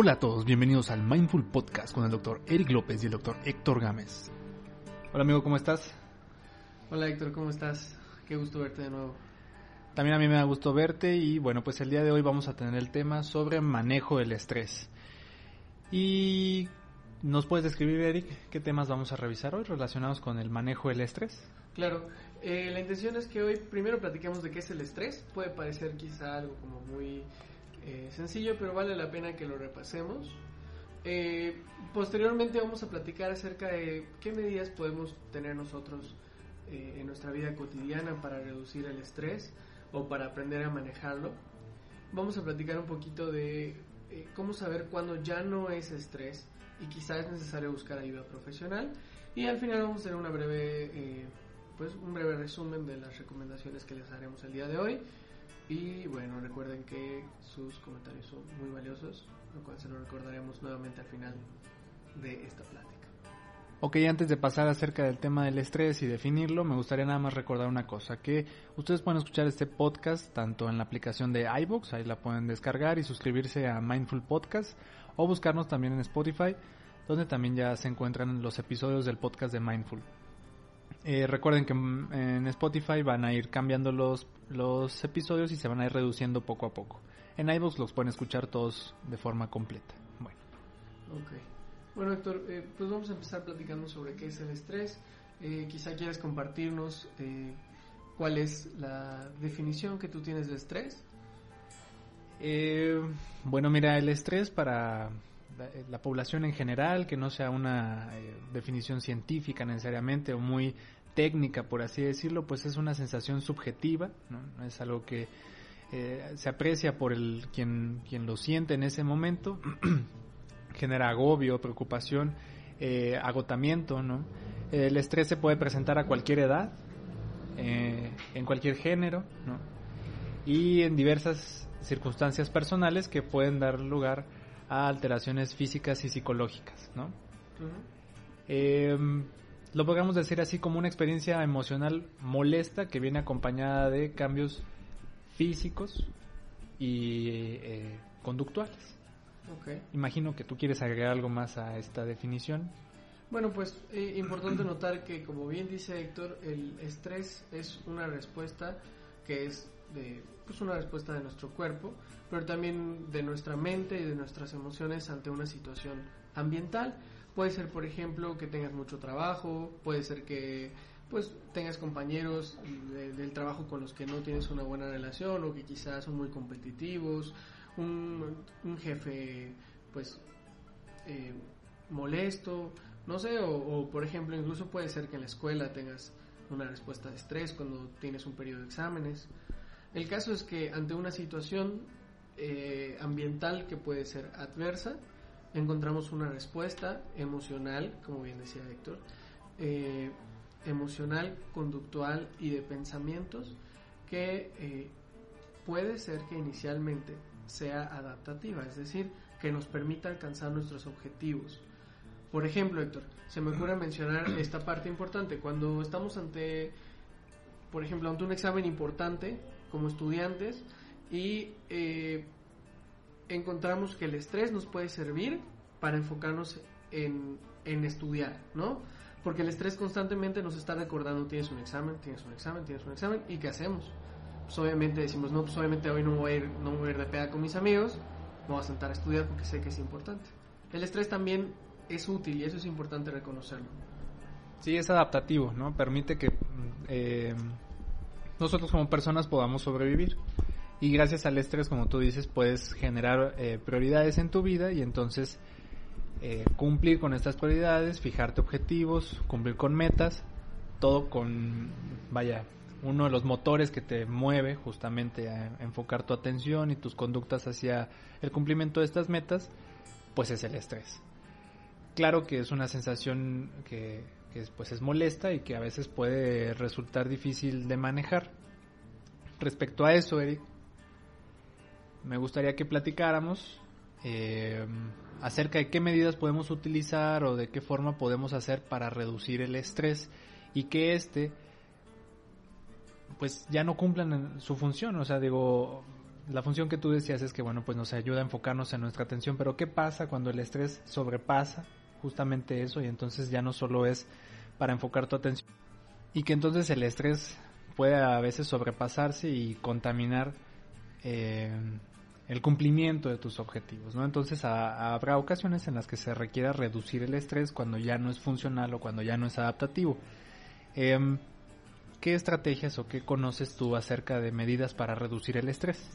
Hola a todos, bienvenidos al Mindful Podcast con el doctor Eric López y el doctor Héctor Gámez. Hola amigo, ¿cómo estás? Hola Héctor, ¿cómo estás? Qué gusto verte de nuevo. También a mí me da gusto verte y bueno, pues el día de hoy vamos a tener el tema sobre manejo del estrés. Y ¿nos puedes describir, Eric, qué temas vamos a revisar hoy relacionados con el manejo del estrés? Claro, eh, la intención es que hoy primero platiquemos de qué es el estrés. Puede parecer quizá algo como muy eh, sencillo, pero vale la pena que lo repasemos. Eh, posteriormente vamos a platicar acerca de qué medidas podemos tener nosotros en nuestra vida cotidiana para reducir el estrés o para aprender a manejarlo. Vamos a platicar un poquito de cómo saber cuándo ya no es estrés y quizás es necesario buscar ayuda profesional. Y al final vamos a hacer una breve, pues un breve resumen de las recomendaciones que les haremos el día de hoy. Y bueno, recuerden que sus comentarios son muy valiosos, lo cual se lo recordaremos nuevamente al final de esta plática. Ok, antes de pasar acerca del tema del estrés y definirlo, me gustaría nada más recordar una cosa, que ustedes pueden escuchar este podcast tanto en la aplicación de iVoox, ahí la pueden descargar y suscribirse a Mindful Podcast, o buscarnos también en Spotify, donde también ya se encuentran los episodios del podcast de Mindful. Eh, recuerden que en Spotify van a ir cambiando los, los episodios y se van a ir reduciendo poco a poco. En iVoox los pueden escuchar todos de forma completa. Bueno. Ok. Bueno, Héctor, eh, pues vamos a empezar platicando sobre qué es el estrés. Eh, quizá quieras compartirnos cuál es la definición que tú tienes de estrés. bueno, mira, el estrés para la, población en general, que no sea una definición científica necesariamente o muy técnica, por así decirlo, pues es una sensación subjetiva, ¿no? es algo que eh, se aprecia por el quien, quien lo siente en ese momento, genera agobio, preocupación, eh, agotamiento, ¿no? El estrés se puede presentar a cualquier edad, eh, en cualquier género, ¿no? Y en diversas circunstancias personales que pueden dar lugar a alteraciones físicas y psicológicas, ¿no? lo podríamos decir así como una experiencia emocional molesta que viene acompañada de cambios físicos y eh, conductuales. Imagino que tú quieres agregar algo más a esta definición. Bueno, pues eh, importante notar que como bien dice Héctor, el estrés es una respuesta que es de, pues una respuesta de nuestro cuerpo, pero también de nuestra mente y de nuestras emociones ante una situación ambiental. Puede ser, por ejemplo, que tengas mucho trabajo, puede ser que pues tengas compañeros del trabajo con los que no tienes una buena relación o que quizás son muy competitivos, un, jefe pues eh, molesto, no sé, o, por ejemplo incluso puede ser que en la escuela tengas una respuesta de estrés cuando tienes un periodo de exámenes. El caso es que ante una situación eh, ambiental que puede ser adversa, encontramos una respuesta emocional, como bien decía Héctor, eh, emocional, conductual y de pensamientos que eh, puede ser que inicialmente sea adaptativa, es decir, que nos permita alcanzar nuestros objetivos. Por ejemplo, Héctor, se me ocurre mencionar esta parte importante. Cuando estamos ante, por ejemplo, ante un examen importante como estudiantes y eh, encontramos que el estrés nos puede servir para enfocarnos en, estudiar, ¿no? Porque el estrés constantemente nos está recordando, tienes un examen, tienes un examen, tienes un examen, ¿y qué hacemos? Pues obviamente decimos, no, pues obviamente hoy no voy a ir, no voy a ir de peda con mis amigos, me voy a sentar a estudiar porque sé que es importante. El estrés también es útil y eso es importante reconocerlo. Sí, es adaptativo, ¿no? Permite que eh, nosotros como personas podamos sobrevivir. Y gracias al estrés, como tú dices, puedes generar eh, prioridades en tu vida y entonces eh, cumplir con estas prioridades, fijarte objetivos, cumplir con metas, todo con, vaya, uno de los motores que te mueve justamente a enfocar tu atención y tus conductas hacia el cumplimiento de estas metas, pues es el estrés. Claro que es una sensación que, que pues es molesta y que a veces puede resultar difícil de manejar. Respecto a eso, Eric, me gustaría que platicáramos eh, acerca de qué medidas podemos utilizar o de qué forma podemos hacer para reducir el estrés y que este pues ya no cumplan su función, o sea, digo, la función que tú decías es que, bueno, pues nos ayuda a enfocarnos en nuestra atención, pero ¿qué pasa cuando el estrés sobrepasa justamente eso y entonces ya no solo es para enfocar tu atención y que entonces el estrés puede a veces sobrepasarse y contaminar eh, el cumplimiento de tus objetivos, ¿no? Entonces habrá ocasiones en las que se requiera reducir el estrés cuando ya no es funcional o cuando ya no es adaptativo. Em, ¿Qué estrategias o qué conoces tú acerca de medidas para reducir el estrés?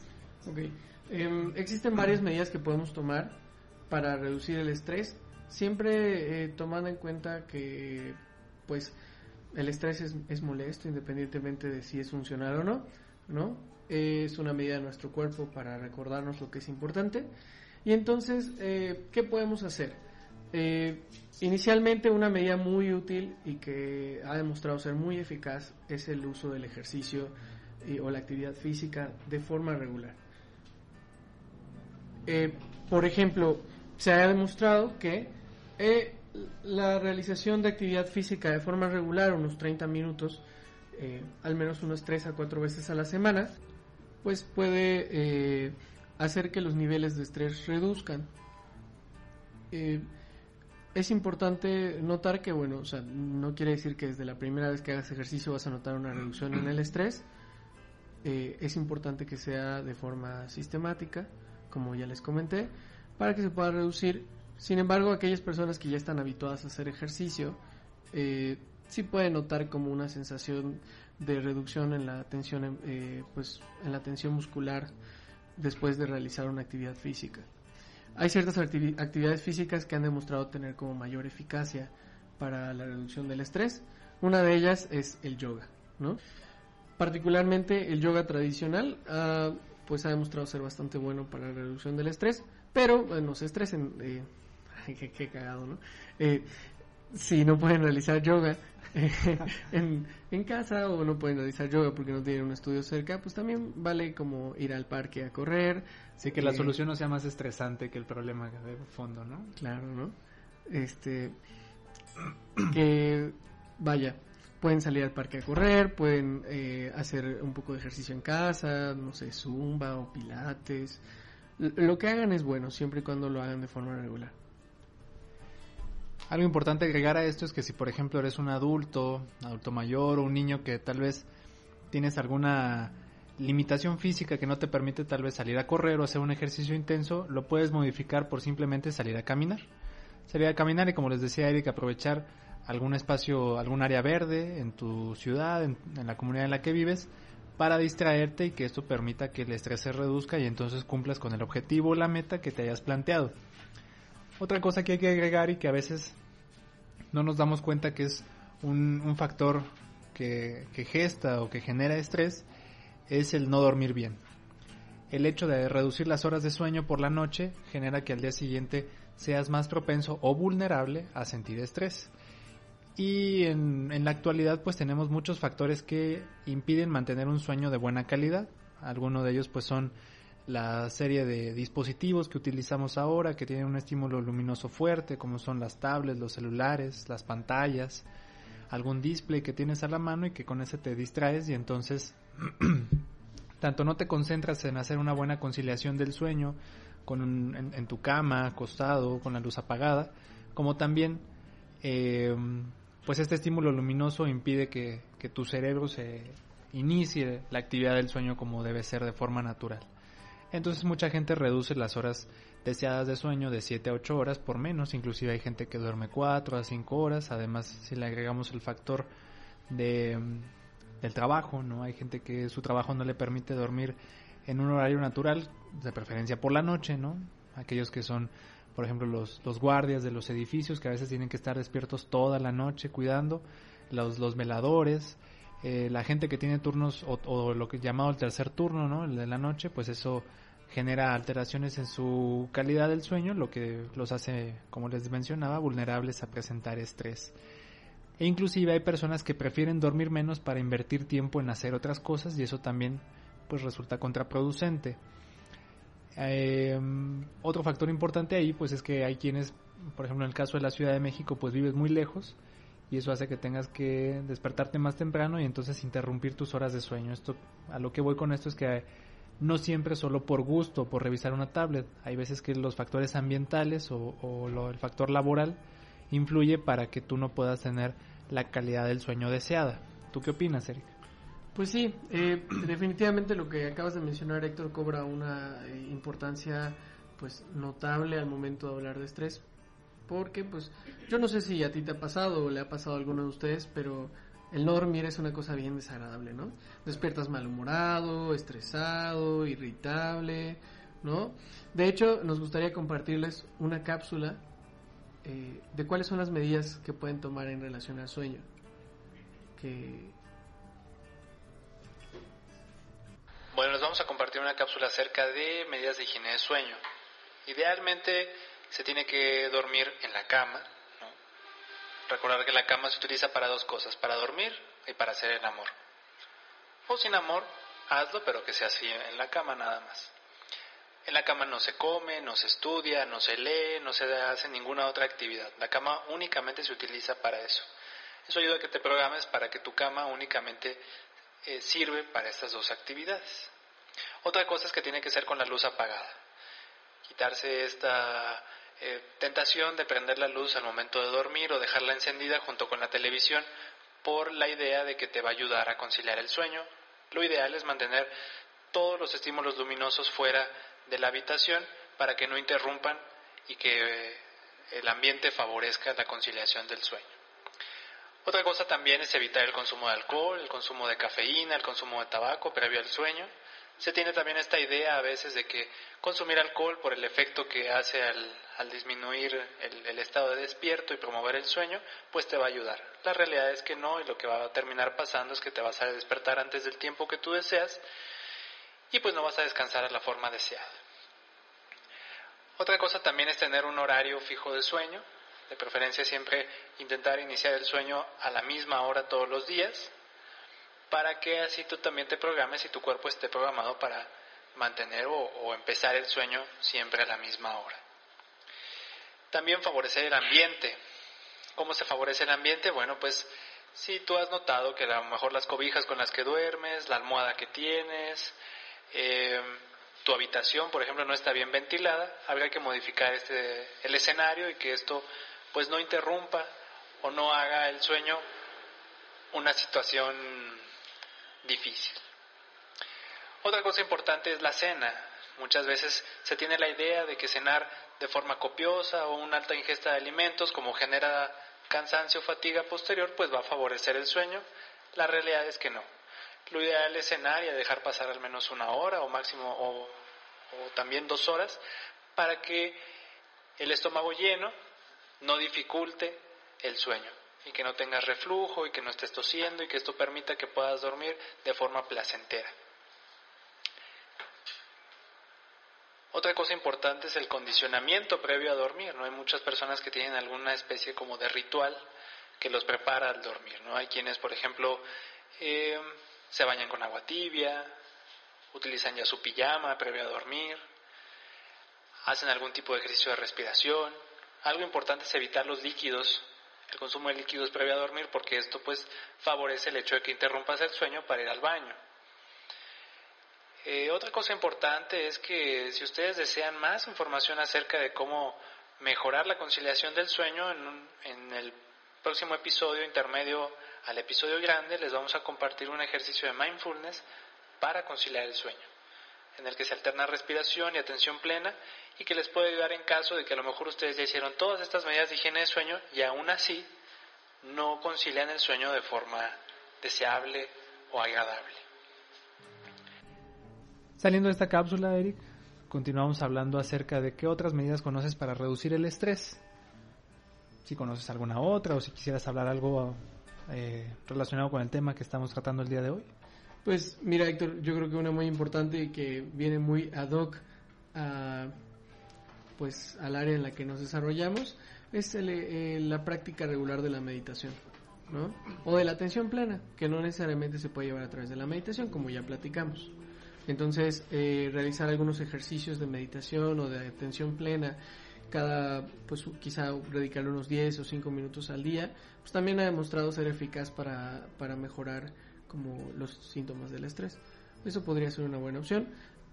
Em, existen varias medidas que podemos tomar para reducir el estrés, siempre eh, tomando en cuenta que pues el estrés es, es, molesto independientemente de si es funcional o no, ¿no? Es una medida de nuestro cuerpo para recordarnos lo que es importante. Y entonces, eh, ¿qué podemos hacer? Eh, inicialmente una medida muy útil y que ha demostrado ser muy eficaz es el uso del ejercicio o la actividad física de forma regular. Eh, por ejemplo, se ha demostrado que la realización de actividad física de forma regular, unos 30 minutos, al menos unas 3 a 4 veces a la semana, pues puede hacer que los niveles de estrés reduzcan es importante notar que, bueno, no quiere decir que desde la primera vez que hagas ejercicio vas a notar una reducción en el estrés. Eh, es importante que sea de forma sistemática, como ya les comenté, para que se pueda reducir. Sin embargo, aquellas personas que ya están habituadas a hacer ejercicio, eh, sí pueden notar como una sensación de reducción en la tensión, eh, pues, en la tensión muscular después de realizar una actividad física. Hay ciertas actividades físicas que han demostrado tener como mayor eficacia para la reducción del estrés. Una de ellas es el yoga, ¿no? Particularmente el yoga tradicional, ah, pues ha demostrado ser bastante bueno para la reducción del estrés, pero no se estresen, eh, qué, cagado, ¿no? Eh, si no pueden realizar yoga en, en, casa o no pueden realizar yoga porque no tienen un estudio cerca, pues también vale como ir al parque a correr, Sí, que la eh, solución no sea más estresante que el problema de fondo, ¿no? Claro, ¿no? Este, que, vaya, pueden salir al parque a correr, pueden eh, hacer un poco de ejercicio en casa, no sé, zumba o pilates. lo que hagan es bueno, siempre y cuando lo hagan de forma regular. Algo importante agregar a esto es que si por ejemplo eres un adulto, adulto mayor o un niño que tal vez tienes alguna limitación física que no te permite tal vez salir a correr o hacer un ejercicio intenso, lo puedes modificar por simplemente salir a caminar. Salir a caminar y como les decía Eric, aprovechar algún espacio, algún área verde en tu ciudad, en, la comunidad en la que vives, para distraerte y que esto permita que el estrés se reduzca y entonces cumplas con el objetivo o la meta que te hayas planteado. Otra cosa que hay que agregar y que a veces no nos damos cuenta que es un, factor que, gesta o que genera estrés es el no dormir bien. El hecho de reducir las horas de sueño por la noche genera que al día siguiente seas más propenso o vulnerable a sentir estrés. Y en, la actualidad pues tenemos muchos factores que impiden mantener un sueño de buena calidad. Algunos de ellos pues son la serie de dispositivos que utilizamos ahora que tienen un estímulo luminoso fuerte como son las tablets, los celulares, las pantallas, algún display que tienes a la mano y que con ese te distraes y entonces tanto no te concentras en hacer una buena conciliación del sueño con en, tu cama, acostado, con la luz apagada, como también eh, pues este estímulo luminoso impide que, que tu cerebro se inicie la actividad del sueño como debe ser de forma natural. Entonces mucha gente reduce las horas deseadas de sueño de 7 a 8 horas por menos, inclusive hay gente que duerme 4 a 5 horas, además si le agregamos el factor de del trabajo, ¿no? Hay gente que su trabajo no le permite dormir en un horario natural, de preferencia por la noche, ¿no? Aquellos que son, por ejemplo, los, los guardias de los edificios que a veces tienen que estar despiertos toda la noche cuidando, los, los veladores, eh, la gente que tiene turnos o, o, lo que llamado el tercer turno, ¿no? El de la noche, pues eso genera alteraciones en su calidad del sueño, lo que los hace, como les mencionaba, vulnerables a presentar estrés. E inclusive hay personas que prefieren dormir menos para invertir tiempo en hacer otras cosas y eso también pues resulta contraproducente. Em, otro factor importante ahí pues es que hay quienes, por ejemplo en el caso de la Ciudad de México pues vives muy lejos y eso hace que tengas que despertarte más temprano y entonces interrumpir tus horas de sueño. Esto a lo que voy con esto es que no siempre solo por gusto, por revisar una tablet. Hay veces que los factores ambientales o, el factor laboral influye para que tú no puedas tener la calidad del sueño deseada. ¿Tú qué opinas, Eric? Pues sí, eh, definitivamente lo que acabas de mencionar, Héctor, cobra una eh, importancia pues notable al momento de hablar de estrés, porque pues yo no sé si a ti te ha pasado o le ha pasado a alguno de ustedes, pero el no dormir es una cosa bien desagradable, ¿no? Despiertas malhumorado, estresado, irritable, ¿no? De hecho, nos gustaría compartirles una cápsula eh, de cuáles son las medidas que pueden tomar en relación al sueño. Bueno, les vamos a compartir una cápsula acerca de medidas de higiene de sueño. Idealmente se tiene que dormir en la cama, Recordar que la cama se utiliza para dos cosas, para dormir y para hacer el amor. O sin amor, hazlo, pero que sea así en la cama nada más. En la cama no se come, no se estudia, no se lee, no se hace ninguna otra actividad. La cama únicamente se utiliza para eso. Eso ayuda a que te programes para que tu cama únicamente eh, sirve para estas dos actividades. Otra cosa es que tiene que ser con la luz apagada. Quitarse esta eh, tentación de prender la luz al momento de dormir o dejarla encendida junto con la televisión por la idea de que te va a ayudar a conciliar el sueño. Lo ideal es mantener todos los estímulos luminosos fuera de la habitación para que no interrumpan y que eh, el ambiente favorezca la conciliación del sueño. Otra cosa también es evitar el consumo de alcohol, el consumo de cafeína, el consumo de tabaco previo al sueño. Se tiene también esta idea a veces de que consumir alcohol por el efecto que hace al, disminuir el, estado de despierto y promover el sueño, pues te va a ayudar. La realidad es que no y lo que va a terminar pasando es que te vas a despertar antes del tiempo que tú deseas y pues no vas a descansar a la forma deseada. Otra cosa también es tener un horario fijo de sueño, de preferencia siempre intentar iniciar el sueño a la misma hora todos los días, para que así tú también te programes y tu cuerpo esté programado para mantener o, empezar el sueño siempre a la misma hora. También favorecer el ambiente. ¿Cómo se favorece el ambiente? Bueno, pues si tú has notado que a lo mejor las cobijas con las que duermes, la almohada que tienes, eh, tu habitación, por ejemplo, no está bien ventilada, habría que modificar este, el escenario y que esto pues no interrumpa o no haga el sueño una situación difícil. Otra cosa importante es la cena. Muchas veces se tiene la idea de que cenar de forma copiosa o una alta ingesta de alimentos, como genera cansancio o fatiga posterior, pues va a favorecer el sueño. La realidad es que no. Lo ideal es cenar y dejar pasar al menos una hora o máximo o, o también dos horas para que el estómago lleno no dificulte el sueño y que no tengas reflujo y que no estés tosiendo y que esto permita que puedas dormir de forma placentera. Otra cosa importante es el condicionamiento previo a dormir. No hay muchas personas que tienen alguna especie como de ritual que los prepara al dormir. No hay quienes, por ejemplo, eh, se bañan con agua tibia, utilizan ya su pijama previo a dormir, hacen algún tipo de ejercicio de respiración. Algo importante es evitar los líquidos consumo de líquidos previo a dormir porque esto pues favorece el hecho de que interrumpas el sueño para ir al baño. Eh, otra cosa importante es que si ustedes desean más información acerca de cómo mejorar la conciliación del sueño, en, en el próximo episodio intermedio al episodio grande les vamos a compartir un ejercicio de mindfulness para conciliar el sueño, en el que se alterna respiración y atención plena y que les puede ayudar en caso de que a lo mejor ustedes ya hicieron todas estas medidas de higiene de sueño y aún así no concilian el sueño de forma deseable o agradable. Saliendo de esta cápsula, Eric, continuamos hablando acerca de qué otras medidas conoces para reducir el estrés. Si conoces alguna otra o si quisieras hablar algo eh, relacionado con el tema que estamos tratando el día de hoy. Pues mira, Héctor, yo creo que una muy importante que viene muy ad hoc a pues al área en la que nos desarrollamos es eh, la práctica regular de la meditación, ¿no? O de la atención plena, que no necesariamente se puede llevar a través de la meditación, como ya platicamos. Entonces, eh, realizar algunos ejercicios de meditación o de atención plena, cada, pues quizá dedicarle unos 10 o 5 minutos al día, pues también ha demostrado ser eficaz para, para mejorar como los síntomas del estrés. Eso podría ser una buena opción.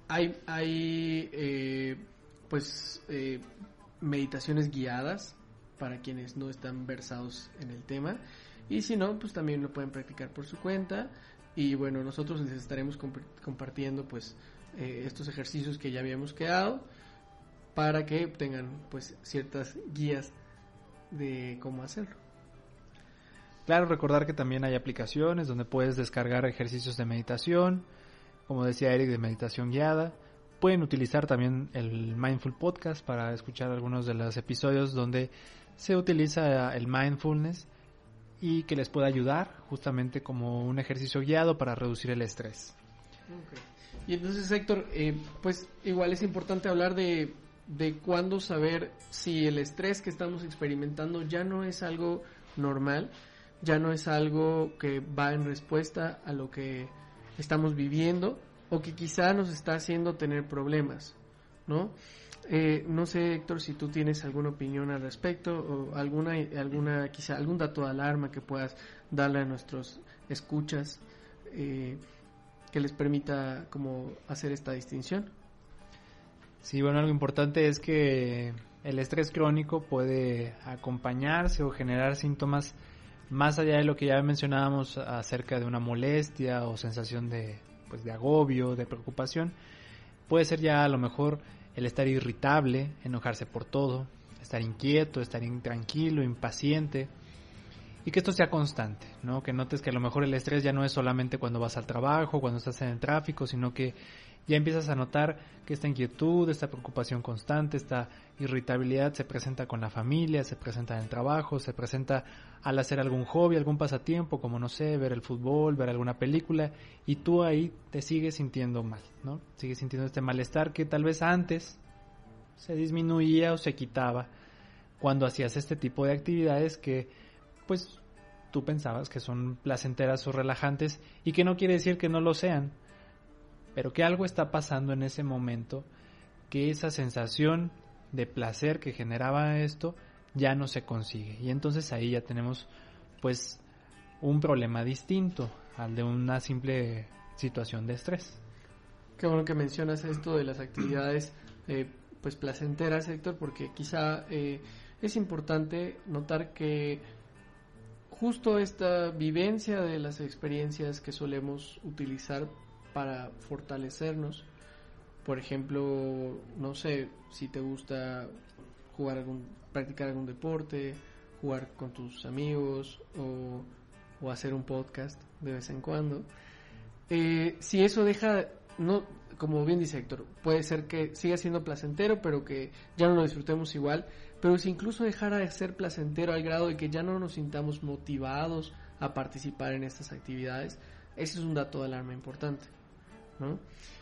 hay, hay eh, pues eh, meditaciones guiadas para quienes no están versados en el tema y si no pues también lo pueden practicar por su cuenta y bueno nosotros les estaremos compartiendo pues eh, estos ejercicios que ya habíamos quedado para que tengan pues ciertas guías de cómo hacerlo. Claro, recordar que también hay aplicaciones donde puedes descargar ejercicios de meditación, como decía Eric, de meditación guiada. Pueden utilizar también el Mindful Podcast para escuchar algunos de los episodios donde se utiliza el mindfulness y que les pueda ayudar justamente como un ejercicio guiado para reducir el estrés. Y entonces, Héctor, eh, pues igual es importante hablar de, de cuándo saber si el estrés que estamos experimentando ya no es algo normal, ya no es algo que va en respuesta a lo que estamos viviendo o que quizá nos está haciendo tener problemas, ¿no? Eh, no sé, Héctor, si tú tienes alguna opinión al respecto o alguna, alguna, quizá algún dato de alarma que puedas darle a nuestros escuchas eh, que les permita como hacer esta distinción. Sí, bueno, algo importante es que el estrés crónico puede acompañarse o generar síntomas más allá de lo que ya mencionábamos acerca de una molestia o sensación de, pues, de agobio, de preocupación, puede ser ya a lo mejor el estar irritable, enojarse por todo, estar inquieto, estar intranquilo, impaciente, y que esto sea constante, ¿no? Que notes que a lo mejor el estrés ya no es solamente cuando vas al trabajo, cuando estás en el tráfico, sino que ya empiezas a notar que esta inquietud, esta preocupación constante, esta irritabilidad se presenta con la familia, se presenta en el trabajo, se presenta al hacer algún hobby, algún pasatiempo, como no sé, ver el fútbol, ver alguna película, y tú ahí te sigues sintiendo mal, ¿no? Sigues sintiendo este malestar que tal vez antes se disminuía o se quitaba cuando hacías este tipo de actividades que pues tú pensabas que son placenteras o relajantes y que no quiere decir que no lo sean, pero que algo está pasando en ese momento, que esa sensación de placer que generaba esto ya no se consigue. Y entonces ahí ya tenemos pues un problema distinto al de una simple situación de estrés. Qué bueno que mencionas esto de las actividades eh, pues placenteras, Héctor, porque quizá eh, es importante notar que justo esta vivencia de las experiencias que solemos utilizar para fortalecernos. Por ejemplo, no sé si te gusta jugar algún, practicar algún deporte, jugar con tus amigos o, hacer un podcast de vez en cuando. Eh, si eso deja, no, como bien dice Héctor, puede ser que siga siendo placentero, pero que ya no lo disfrutemos igual. Pero si incluso dejara de ser placentero al grado de que ya no nos sintamos motivados a participar en estas actividades, ese es un dato de alarma importante.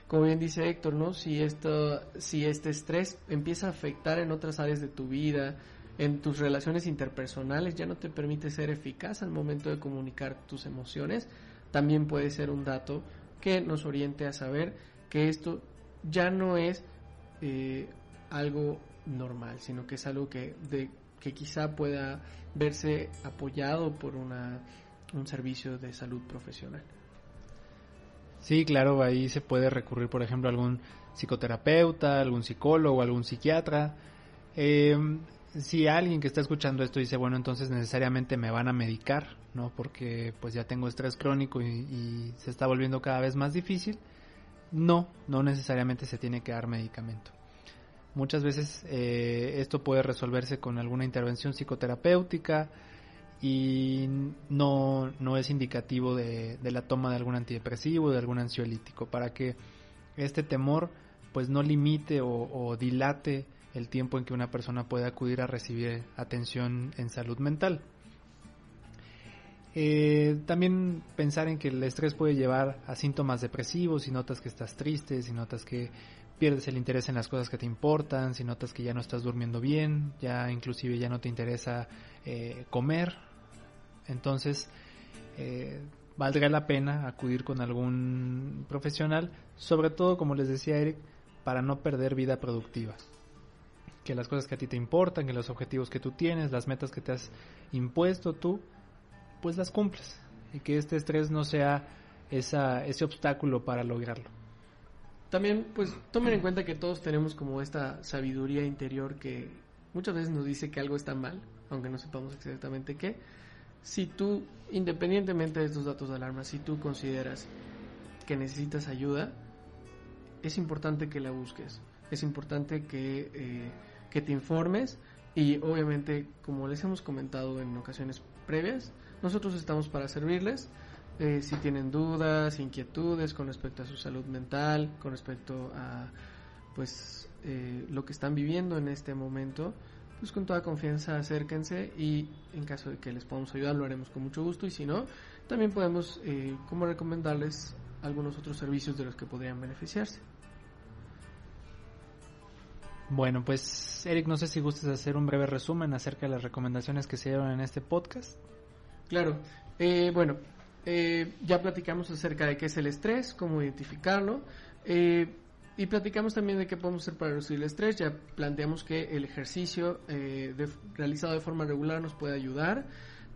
Como bien dice Héctor, ¿no? Si esto, si este estrés empieza a afectar en otras áreas de tu vida, en tus relaciones interpersonales, ya no te permite ser eficaz al momento de comunicar tus emociones, también puede ser un dato que nos oriente a saber que esto ya no es eh, algo normal, sino que es algo que, de, que quizá pueda verse apoyado por una, un servicio de salud profesional. Sí, claro, ahí se puede recurrir, por ejemplo, a algún psicoterapeuta, algún psicólogo, algún psiquiatra. Em, si alguien que está escuchando esto dice, bueno, entonces necesariamente me van a medicar, ¿no? Porque pues ya tengo estrés crónico y, se está volviendo cada vez más difícil. No, no necesariamente se tiene que dar medicamento. Muchas veces eh, esto puede resolverse con alguna intervención psicoterapéutica, y no, no es indicativo de, la toma de algún antidepresivo, de algún ansiolítico, para que este temor pues no limite o, dilate el tiempo en que una persona puede acudir a recibir atención en salud mental. Eh, también pensar en que el estrés puede llevar a síntomas depresivos, si notas que estás triste, si notas que pierdes el interés en las cosas que te importan, si notas que ya no estás durmiendo bien, ya inclusive ya no te interesa eh, comer, entonces, eh, valdría la pena acudir con algún profesional, sobre todo, como les decía Eric, para no perder vida productiva. Que las cosas que a ti te importan, que los objetivos que tú tienes, las metas que te has impuesto tú, pues las cumples. Y que este estrés no sea esa, ese obstáculo para lograrlo. también, pues, tomen en cuenta que todos tenemos como esta sabiduría interior que muchas veces nos dice que algo está mal, aunque no sepamos exactamente qué. Si tú, independientemente de estos datos de alarma, si tú consideras que necesitas ayuda, es importante que la busques. Es importante que, eh, que te informes y obviamente, como les hemos comentado en ocasiones previas, nosotros estamos para servirles. Eh, si tienen dudas, inquietudes con respecto a su salud mental, con respecto a pues eh, lo que están viviendo en este momento, pues con toda confianza acérquense y en caso de que les podamos ayudar lo haremos con mucho gusto y si no, también podemos eh, como recomendarles algunos otros servicios de los que podrían beneficiarse. Bueno, pues Eric, no sé si gustes hacer un breve resumen acerca de las recomendaciones que se dieron en este podcast. Claro, eh, bueno, eh, ya platicamos acerca de qué es el estrés, cómo identificarlo. Eh, y platicamos también de qué podemos hacer para reducir el estrés. Ya planteamos que el ejercicio realizado de forma regular nos puede ayudar.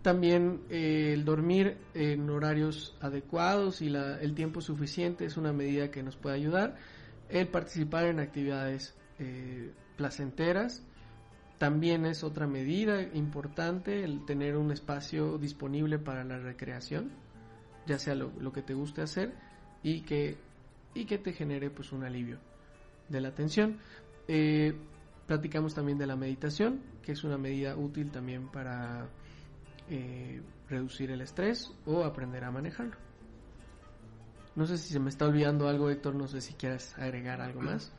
También el dormir en horarios adecuados y el tiempo suficiente es una medida que nos puede ayudar. El participar en actividades placenteras también es otra medida importante el tener un espacio disponible para la recreación, ya sea lo, que te guste hacer y que, y que te genere pues un alivio de la tensión. Eh, platicamos también de la meditación, que es una medida útil también para eh, reducir el estrés o aprender a manejarlo. No sé si se me está olvidando algo, Héctor, no sé si quieres agregar algo más.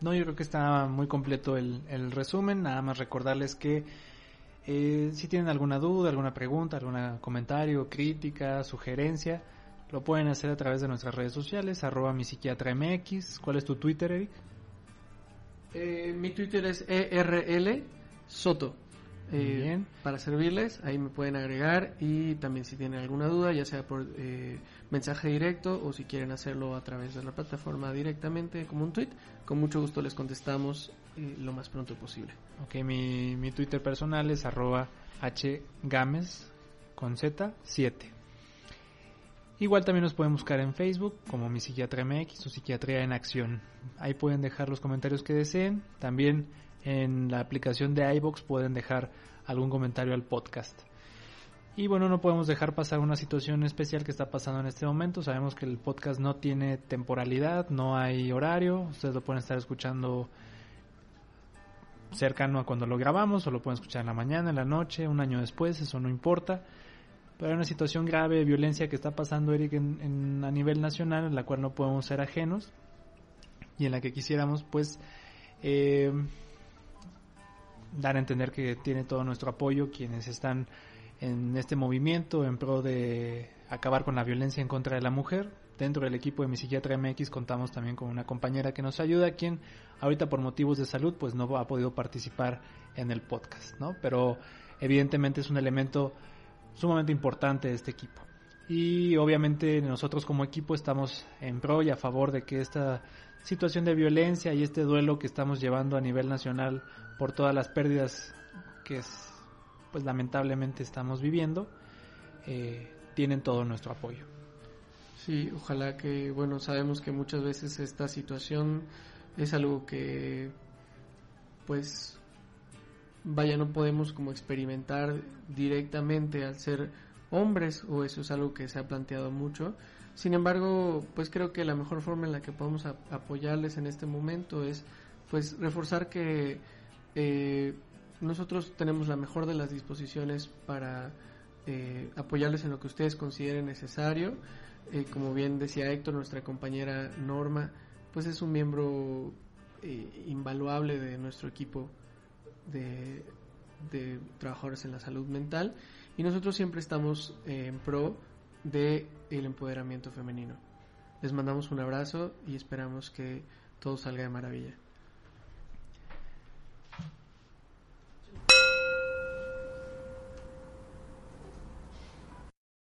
No, yo creo que está muy completo el, resumen. Nada más recordarles que eh, si tienen alguna duda, alguna pregunta, algún comentario, crítica, sugerencia, lo pueden hacer a través de nuestras redes sociales, arroba mi psiquiatra MX. ¿Cuál es tu Twitter, Eric? Eh, mi Twitter es ERL Soto. Eh, bien. Para servirles, ahí me pueden agregar y también si tienen alguna duda, ya sea por eh, mensaje directo o si quieren hacerlo a través de la plataforma directamente como un tweet, con mucho gusto les contestamos eh, lo más pronto posible. Ok, mi, mi Twitter personal es arroba hgames con z 7. Igual también nos pueden buscar en Facebook como mi psiquiatra MX o psiquiatría en acción. Ahí pueden dejar los comentarios que deseen. También en la aplicación de iBox pueden dejar algún comentario al podcast. Y bueno, no podemos dejar pasar una situación especial que está pasando en este momento. Sabemos que el podcast no tiene temporalidad, no hay horario. Ustedes lo pueden estar escuchando cercano a cuando lo grabamos o lo pueden escuchar en la mañana, en la noche, un año después, eso no importa. Pero hay una situación grave de violencia que está pasando, Eric, en, a nivel nacional, en la cual no podemos ser ajenos y en la que quisiéramos, pues, eh, dar a entender que tiene todo nuestro apoyo quienes están en este movimiento en pro de acabar con la violencia en contra de la mujer. Dentro del equipo de mi psiquiatra MX contamos también con una compañera que nos ayuda, quien ahorita por motivos de salud pues no ha podido participar en el podcast, ¿no? Pero evidentemente es un elemento sumamente importante de este equipo. Y obviamente nosotros como equipo estamos en pro y a favor de que esta situación de violencia y este duelo que estamos llevando a nivel nacional por todas las pérdidas que pues lamentablemente estamos viviendo, eh, tienen todo nuestro apoyo. Sí, ojalá que, bueno, sabemos que muchas veces esta situación es algo que, pues, vaya, no podemos como experimentar directamente al ser hombres, o eso es algo que se ha planteado mucho. Sin embargo, pues creo que la mejor forma en la que podemos apoyarles en este momento es, pues, reforzar que eh, nosotros tenemos la mejor de las disposiciones para eh, apoyarles en lo que ustedes consideren necesario. Eh, como bien decía Héctor, nuestra compañera Norma, pues es un miembro invaluable de nuestro equipo de, de, trabajadores en la salud mental y nosotros siempre estamos en pro de el empoderamiento femenino. Les mandamos un abrazo y esperamos que todo salga de maravilla.